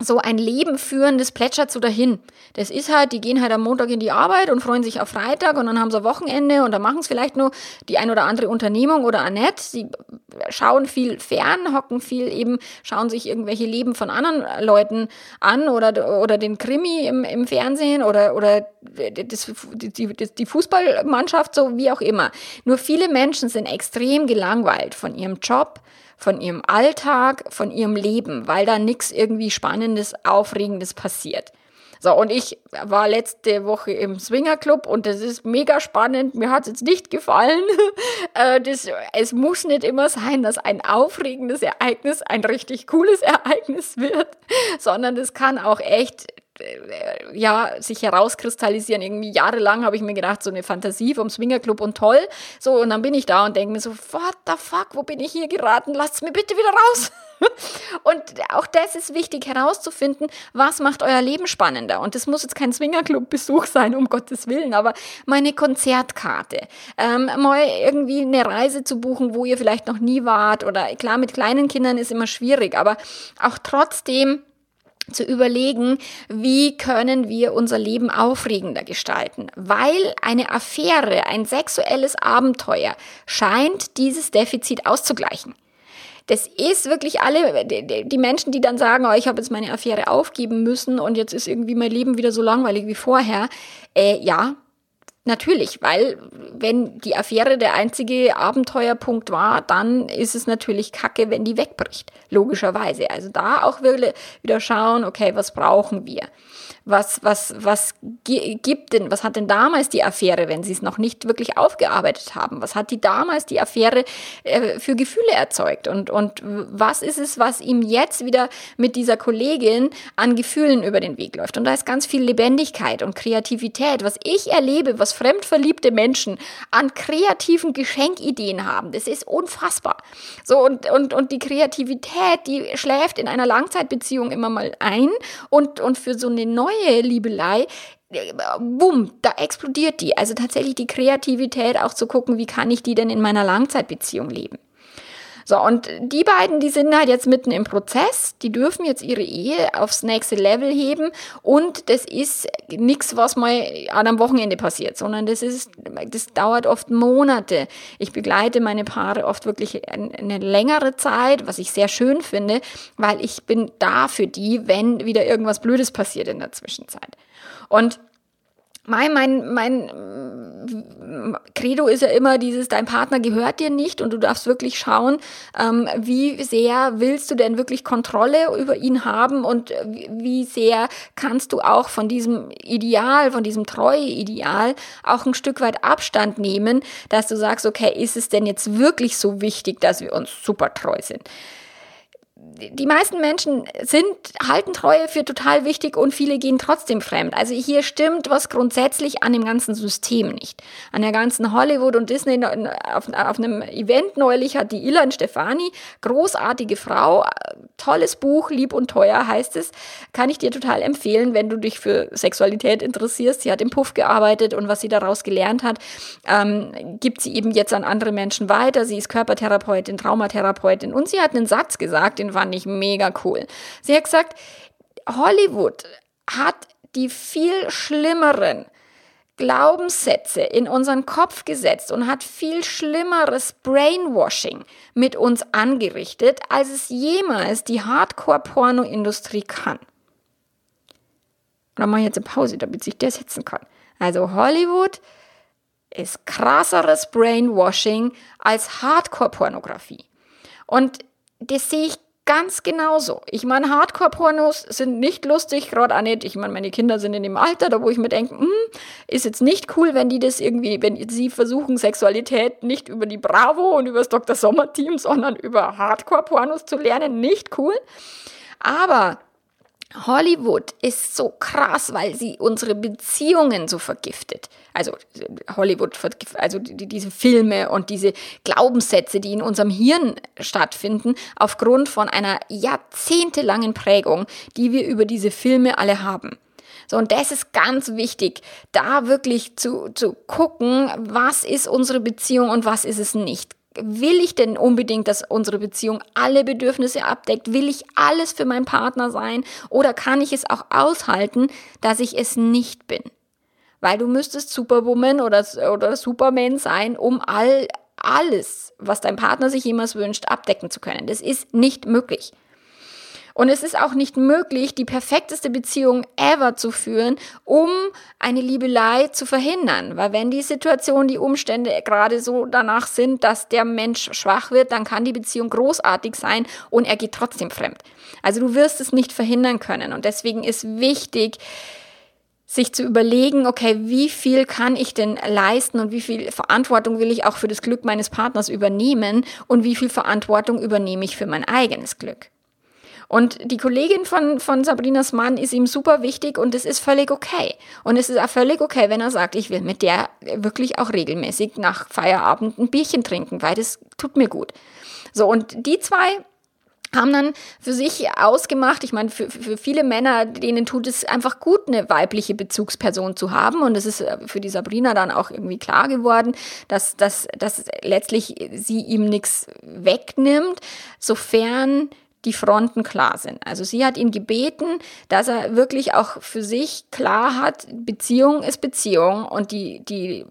Speaker 1: so ein Leben führen, das plätschert so dahin. Das ist halt, die gehen halt am Montag in die Arbeit und freuen sich auf Freitag und dann haben sie Wochenende und dann machen es vielleicht nur die ein oder andere Unternehmung oder Annette. Sie schauen viel fern, hocken viel eben, schauen sich irgendwelche Leben von anderen Leuten an oder, oder den Krimi im, im Fernsehen oder, oder das, die, die Fußballmannschaft, so wie auch immer. Nur viele Menschen sind extrem gelangweilt von ihrem Job, von ihrem Alltag, von ihrem Leben, weil da nichts irgendwie Spannendes, Aufregendes passiert. So, und ich war letzte Woche im Swingerclub und das ist mega spannend. Mir hat es jetzt nicht gefallen. Äh, das, es muss nicht immer sein, dass ein aufregendes Ereignis ein richtig cooles Ereignis wird, sondern es kann auch echt ja, sich herauskristallisieren. Irgendwie jahrelang habe ich mir gedacht, so eine Fantasie vom Swingerclub und toll. So, und dann bin ich da und denke mir so, what the fuck, wo bin ich hier geraten? Lasst mir bitte wieder raus. und auch das ist wichtig herauszufinden, was macht euer Leben spannender. Und das muss jetzt kein Swingerclub-Besuch sein, um Gottes Willen, aber meine Konzertkarte, ähm, mal irgendwie eine Reise zu buchen, wo ihr vielleicht noch nie wart oder klar, mit kleinen Kindern ist immer schwierig, aber auch trotzdem zu überlegen, wie können wir unser Leben aufregender gestalten, weil eine Affäre, ein sexuelles Abenteuer scheint dieses Defizit auszugleichen. Das ist wirklich alle, die Menschen, die dann sagen, oh, ich habe jetzt meine Affäre aufgeben müssen und jetzt ist irgendwie mein Leben wieder so langweilig wie vorher. Äh, ja, Natürlich, weil wenn die Affäre der einzige Abenteuerpunkt war, dann ist es natürlich kacke, wenn die wegbricht. Logischerweise. Also da auch wieder schauen, okay, was brauchen wir? Was, was, was gibt denn, was hat denn damals die Affäre, wenn sie es noch nicht wirklich aufgearbeitet haben? Was hat die damals die Affäre äh, für Gefühle erzeugt? Und, und was ist es, was ihm jetzt wieder mit dieser Kollegin an Gefühlen über den Weg läuft? Und da ist ganz viel Lebendigkeit und Kreativität. Was ich erlebe, was fremdverliebte Menschen an kreativen Geschenkideen haben, das ist unfassbar. So, und, und, und die Kreativität, die schläft in einer Langzeitbeziehung immer mal ein und, und für so eine neue Liebelei, bumm, da explodiert die. Also tatsächlich die Kreativität auch zu gucken, wie kann ich die denn in meiner Langzeitbeziehung leben. So, und die beiden, die sind halt jetzt mitten im Prozess, die dürfen jetzt ihre Ehe aufs nächste Level heben und das ist nichts, was mal an einem Wochenende passiert, sondern das ist, das dauert oft Monate. Ich begleite meine Paare oft wirklich eine längere Zeit, was ich sehr schön finde, weil ich bin da für die, wenn wieder irgendwas Blödes passiert in der Zwischenzeit. Und mein, mein, mein Credo ist ja immer dieses, dein Partner gehört dir nicht und du darfst wirklich schauen, ähm, wie sehr willst du denn wirklich Kontrolle über ihn haben und wie sehr kannst du auch von diesem Ideal, von diesem Treue-Ideal auch ein Stück weit Abstand nehmen, dass du sagst, okay, ist es denn jetzt wirklich so wichtig, dass wir uns super treu sind? Die meisten Menschen sind, halten Treue für total wichtig und viele gehen trotzdem fremd. Also hier stimmt was grundsätzlich an dem ganzen System nicht. An der ganzen Hollywood und Disney, auf, auf einem Event neulich hat die Ilan Stefani, großartige Frau, tolles Buch, lieb und teuer heißt es, kann ich dir total empfehlen, wenn du dich für Sexualität interessierst. Sie hat im Puff gearbeitet und was sie daraus gelernt hat, ähm, gibt sie eben jetzt an andere Menschen weiter. Sie ist Körpertherapeutin, Traumatherapeutin und sie hat einen Satz gesagt, den fand ich mega cool. Sie hat gesagt, Hollywood hat die viel schlimmeren Glaubenssätze in unseren Kopf gesetzt und hat viel schlimmeres Brainwashing mit uns angerichtet, als es jemals die Hardcore-Porno-Industrie kann. Oder mache ich jetzt eine Pause, damit ich das setzen kann. Also Hollywood ist krasseres Brainwashing als Hardcore-Pornografie. Und das sehe ich ganz genauso. Ich meine, Hardcore-Pornos sind nicht lustig, gerade auch nicht. Ich meine, meine Kinder sind in dem Alter, da wo ich mir denke, hm, ist jetzt nicht cool, wenn die das irgendwie, wenn sie versuchen, Sexualität nicht über die Bravo und über das Dr. Sommer-Team, sondern über Hardcore-Pornos zu lernen. Nicht cool. Aber Hollywood ist so krass, weil sie unsere Beziehungen so vergiftet. Also Hollywood, also die, diese Filme und diese Glaubenssätze, die in unserem Hirn stattfinden, aufgrund von einer jahrzehntelangen Prägung, die wir über diese Filme alle haben. So, und das ist ganz wichtig, da wirklich zu, zu gucken, was ist unsere Beziehung und was ist es nicht will ich denn unbedingt, dass unsere Beziehung alle Bedürfnisse abdeckt? Will ich alles für meinen Partner sein? Oder kann ich es auch aushalten, dass ich es nicht bin? Weil du müsstest Superwoman oder, oder Superman sein, um all, alles, was dein Partner sich jemals wünscht, abdecken zu können. Das ist nicht möglich. Und es ist auch nicht möglich, die perfekteste Beziehung ever zu führen, um eine Liebelei zu verhindern. Weil wenn die Situation, die Umstände gerade so danach sind, dass der Mensch schwach wird, dann kann die Beziehung großartig sein und er geht trotzdem fremd. Also du wirst es nicht verhindern können. Und deswegen ist wichtig, sich zu überlegen, okay, wie viel kann ich denn leisten und wie viel Verantwortung will ich auch für das Glück meines Partners übernehmen und wie viel Verantwortung übernehme ich für mein eigenes Glück. Und die Kollegin von, von Sabrinas Mann ist ihm super wichtig und es ist völlig okay. Und es ist auch völlig okay, wenn er sagt, ich will mit der wirklich auch regelmäßig nach Feierabend ein Bierchen trinken, weil das tut mir gut. So, und die zwei haben dann für sich ausgemacht, ich meine, für, für viele Männer, denen tut es einfach gut, eine weibliche Bezugsperson zu haben. Und es ist äh, für die Sabrina dann auch irgendwie klar geworden, dass, dass, dass letztlich sie ihm nichts wegnimmt, sofern die Fronten klar sind. Also sie hat ihn gebeten, dass er wirklich auch für sich klar hat, Beziehung ist Beziehung und die, die,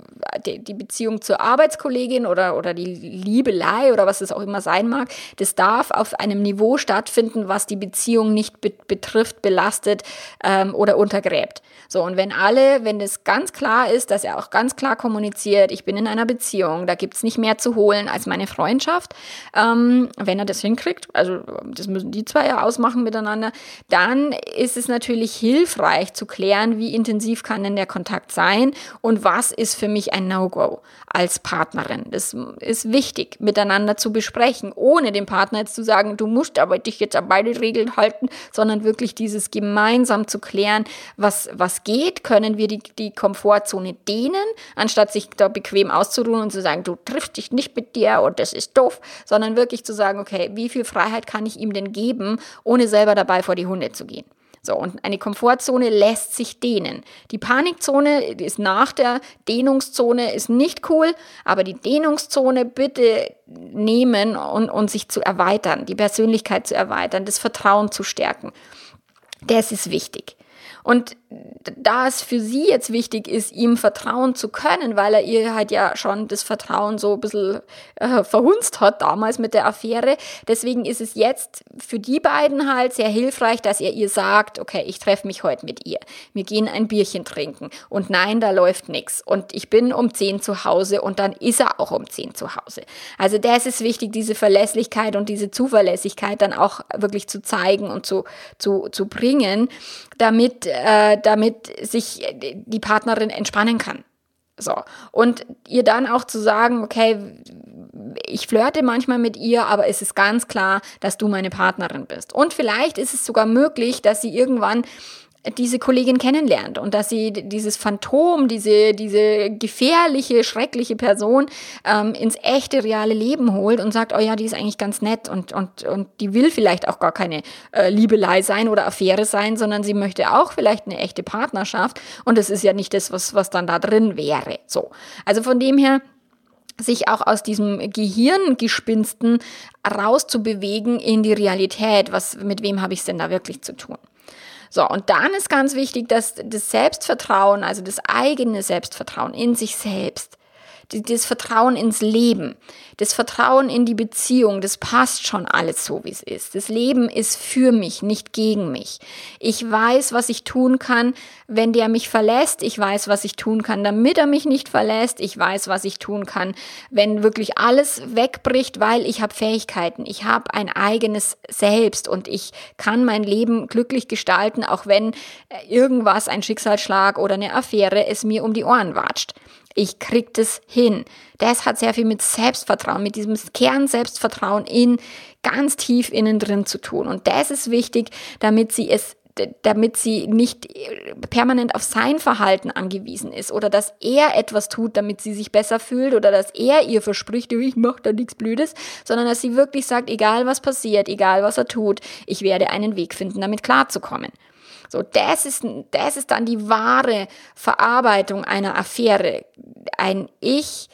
Speaker 1: die, Beziehung zur Arbeitskollegin oder, oder die Liebelei oder was es auch immer sein mag, das darf auf einem Niveau stattfinden, was die Beziehung nicht be betrifft, belastet ähm, oder untergräbt. So, und wenn alle, wenn das ganz klar ist, dass er auch ganz klar kommuniziert, ich bin in einer Beziehung, da gibt's nicht mehr zu holen als meine Freundschaft, ähm, wenn er das hinkriegt, also das müssen die zwei ja ausmachen miteinander, dann ist es natürlich hilfreich zu klären, wie intensiv kann denn der Kontakt sein und was ist für mich ein No-Go als Partnerin. Das ist wichtig, miteinander zu besprechen, ohne dem Partner jetzt zu sagen, du musst aber dich jetzt an beide Regeln halten, sondern wirklich dieses gemeinsam zu klären, was, was geht, können wir die, die Komfortzone dehnen, anstatt sich da bequem auszuruhen und zu sagen, du triffst dich nicht mit dir und das ist doof, sondern wirklich zu sagen, okay, wie viel Freiheit kann ich ihm denn geben, ohne selber dabei vor die Hunde zu gehen? So, und eine Komfortzone lässt sich dehnen. Die Panikzone ist nach der Dehnungszone, ist nicht cool, aber die Dehnungszone bitte nehmen und, und sich zu erweitern, die Persönlichkeit zu erweitern, das Vertrauen zu stärken. Das ist wichtig. Und da es für sie jetzt wichtig ist, ihm vertrauen zu können, weil er ihr halt ja schon das Vertrauen so ein bisschen äh, verhunzt hat damals mit der Affäre. Deswegen ist es jetzt für die beiden halt sehr hilfreich, dass er ihr sagt, okay, ich treffe mich heute mit ihr. Wir gehen ein Bierchen trinken. Und nein, da läuft nichts. Und ich bin um 10 zu Hause und dann ist er auch um 10 zu Hause. Also das ist wichtig, diese Verlässlichkeit und diese Zuverlässigkeit dann auch wirklich zu zeigen und zu, zu, zu bringen, damit äh, damit sich die Partnerin entspannen kann. So. Und ihr dann auch zu sagen, okay, ich flirte manchmal mit ihr, aber es ist ganz klar, dass du meine Partnerin bist. Und vielleicht ist es sogar möglich, dass sie irgendwann diese Kollegin kennenlernt und dass sie dieses Phantom, diese, diese gefährliche, schreckliche Person ähm, ins echte, reale Leben holt und sagt, oh ja, die ist eigentlich ganz nett und, und, und die will vielleicht auch gar keine äh, Liebelei sein oder Affäre sein, sondern sie möchte auch vielleicht eine echte Partnerschaft und das ist ja nicht das, was, was dann da drin wäre. So. Also von dem her, sich auch aus diesem Gehirngespinsten rauszubewegen in die Realität. Was, mit wem habe ich es denn da wirklich zu tun? So, und dann ist ganz wichtig, dass das Selbstvertrauen, also das eigene Selbstvertrauen in sich selbst, das Vertrauen ins Leben, das Vertrauen in die Beziehung, das passt schon alles so, wie es ist. Das Leben ist für mich, nicht gegen mich. Ich weiß, was ich tun kann, wenn der mich verlässt. Ich weiß, was ich tun kann, damit er mich nicht verlässt. Ich weiß, was ich tun kann, wenn wirklich alles wegbricht, weil ich habe Fähigkeiten. Ich habe ein eigenes Selbst und ich kann mein Leben glücklich gestalten, auch wenn irgendwas, ein Schicksalsschlag oder eine Affäre es mir um die Ohren watscht. Ich krieg das hin. Das hat sehr viel mit Selbstvertrauen, mit diesem Kern Selbstvertrauen in ganz tief innen drin zu tun. Und das ist wichtig, damit sie es damit sie nicht permanent auf sein Verhalten angewiesen ist oder dass er etwas tut, damit sie sich besser fühlt oder dass er ihr verspricht, ich mache da nichts Blödes, sondern dass sie wirklich sagt, egal was passiert, egal was er tut, ich werde einen Weg finden, damit klarzukommen. So, das ist, das ist dann die wahre Verarbeitung einer Affäre. Ein Ich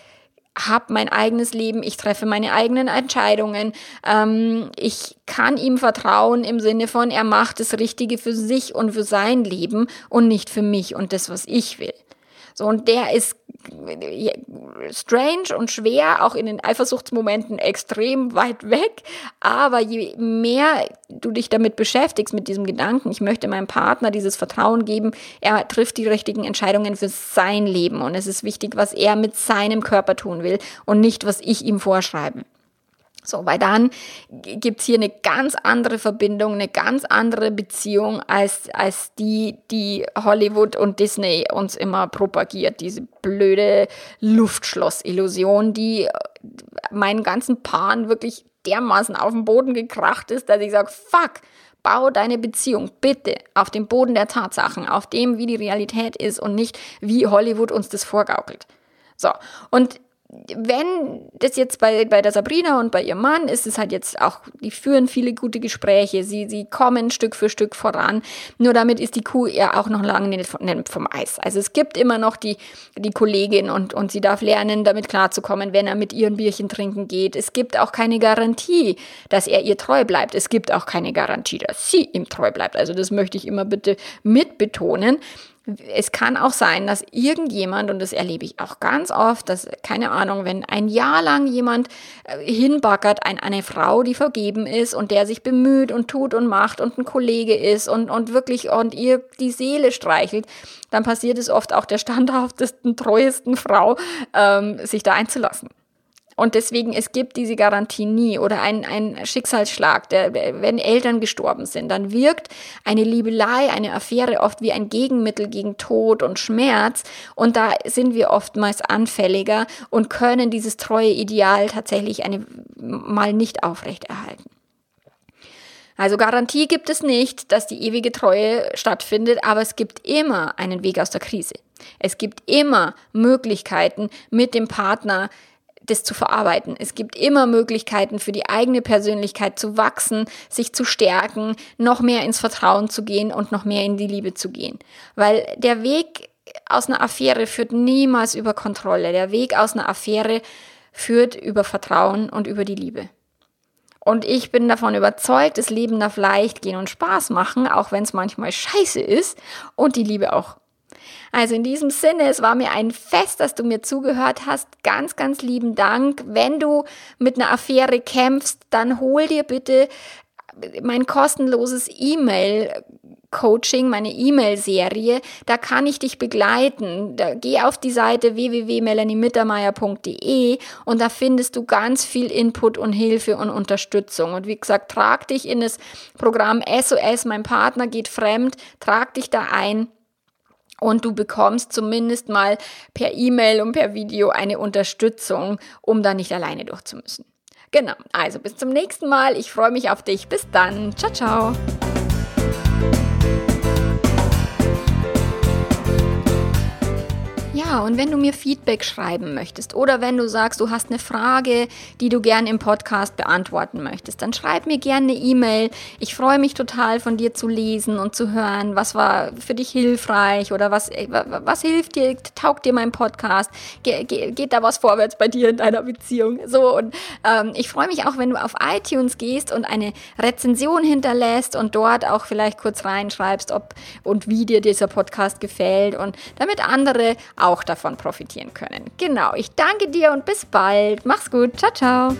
Speaker 1: habe mein eigenes Leben, ich treffe meine eigenen Entscheidungen, ähm, ich kann ihm vertrauen im Sinne von, er macht das Richtige für sich und für sein Leben und nicht für mich und das, was ich will. So, und der ist strange und schwer, auch in den Eifersuchtsmomenten extrem weit weg. Aber je mehr du dich damit beschäftigst, mit diesem Gedanken, ich möchte meinem Partner dieses Vertrauen geben, er trifft die richtigen Entscheidungen für sein Leben. Und es ist wichtig, was er mit seinem Körper tun will und nicht, was ich ihm vorschreibe. So, weil dann gibt's hier eine ganz andere Verbindung, eine ganz andere Beziehung als, als die, die Hollywood und Disney uns immer propagiert. Diese blöde Luftschloss-Illusion, die meinen ganzen Paaren wirklich dermaßen auf den Boden gekracht ist, dass ich sage, fuck, bau deine Beziehung bitte auf dem Boden der Tatsachen, auf dem, wie die Realität ist und nicht, wie Hollywood uns das vorgaukelt. So, und wenn das jetzt bei, bei der Sabrina und bei ihrem Mann ist es halt jetzt auch, die führen viele gute Gespräche, sie, sie kommen Stück für Stück voran. Nur damit ist die Kuh ja auch noch lange nicht vom Eis. Also es gibt immer noch die, die Kollegin und, und sie darf lernen, damit klarzukommen, wenn er mit ihren Bierchen trinken geht. Es gibt auch keine Garantie, dass er ihr treu bleibt. Es gibt auch keine Garantie, dass sie ihm treu bleibt. Also das möchte ich immer bitte mitbetonen es kann auch sein, dass irgendjemand, und das erlebe ich auch ganz oft, dass, keine Ahnung, wenn ein Jahr lang jemand äh, hinbackert, ein, eine Frau, die vergeben ist und der sich bemüht und tut und macht und ein Kollege ist und, und wirklich und ihr die Seele streichelt, dann passiert es oft auch der standhaftesten, treuesten Frau, ähm, sich da einzulassen. Und deswegen, es gibt diese Garantie nie oder ein, ein Schicksalsschlag, der, wenn Eltern gestorben sind, dann wirkt eine Liebelei, eine Affäre oft wie ein Gegenmittel gegen Tod und Schmerz. Und da sind wir oftmals anfälliger und können dieses treue Ideal tatsächlich eine, mal nicht aufrechterhalten. Also Garantie gibt es nicht, dass die ewige Treue stattfindet, aber es gibt immer einen Weg aus der Krise. Es gibt immer Möglichkeiten, mit dem Partner das zu verarbeiten. Es gibt immer Möglichkeiten für die eigene Persönlichkeit zu wachsen, sich zu stärken, noch mehr ins Vertrauen zu gehen und noch mehr in die Liebe zu gehen. Weil der Weg aus einer Affäre führt niemals über Kontrolle. Der Weg aus einer Affäre führt über Vertrauen und über die Liebe. Und ich bin davon überzeugt, das Leben darf leicht gehen und Spaß machen, auch wenn es manchmal scheiße ist und die Liebe auch. Also in diesem Sinne, es war mir ein Fest, dass du mir zugehört hast. Ganz, ganz lieben Dank. Wenn du mit einer Affäre kämpfst, dann hol dir bitte mein kostenloses E-Mail Coaching, meine E-Mail-Serie, da kann ich dich begleiten. Da, geh auf die Seite www.melaniemittermeier.de und da findest du ganz viel Input und Hilfe und Unterstützung. Und wie gesagt, trag dich in das Programm SOS, mein Partner geht fremd, trag dich da ein und du bekommst zumindest mal per E-Mail und per Video eine Unterstützung, um da nicht alleine durchzumüssen. Genau, also bis zum nächsten Mal. Ich freue mich auf dich. Bis dann. Ciao, ciao. Ja, und wenn du mir Feedback schreiben möchtest oder wenn du sagst, du hast eine Frage, die du gern im Podcast beantworten möchtest, dann schreib mir gerne eine E-Mail. Ich freue mich total von dir zu lesen und zu hören, was war für dich hilfreich oder was, äh, was hilft dir, taugt dir mein Podcast, Ge ge geht da was vorwärts bei dir in deiner Beziehung. So, und ähm, ich freue mich auch, wenn du auf iTunes gehst und eine Rezension hinterlässt und dort auch vielleicht kurz reinschreibst, ob und wie dir dieser Podcast gefällt und damit andere auch davon profitieren können. Genau, ich danke dir und bis bald. Mach's gut. Ciao, ciao.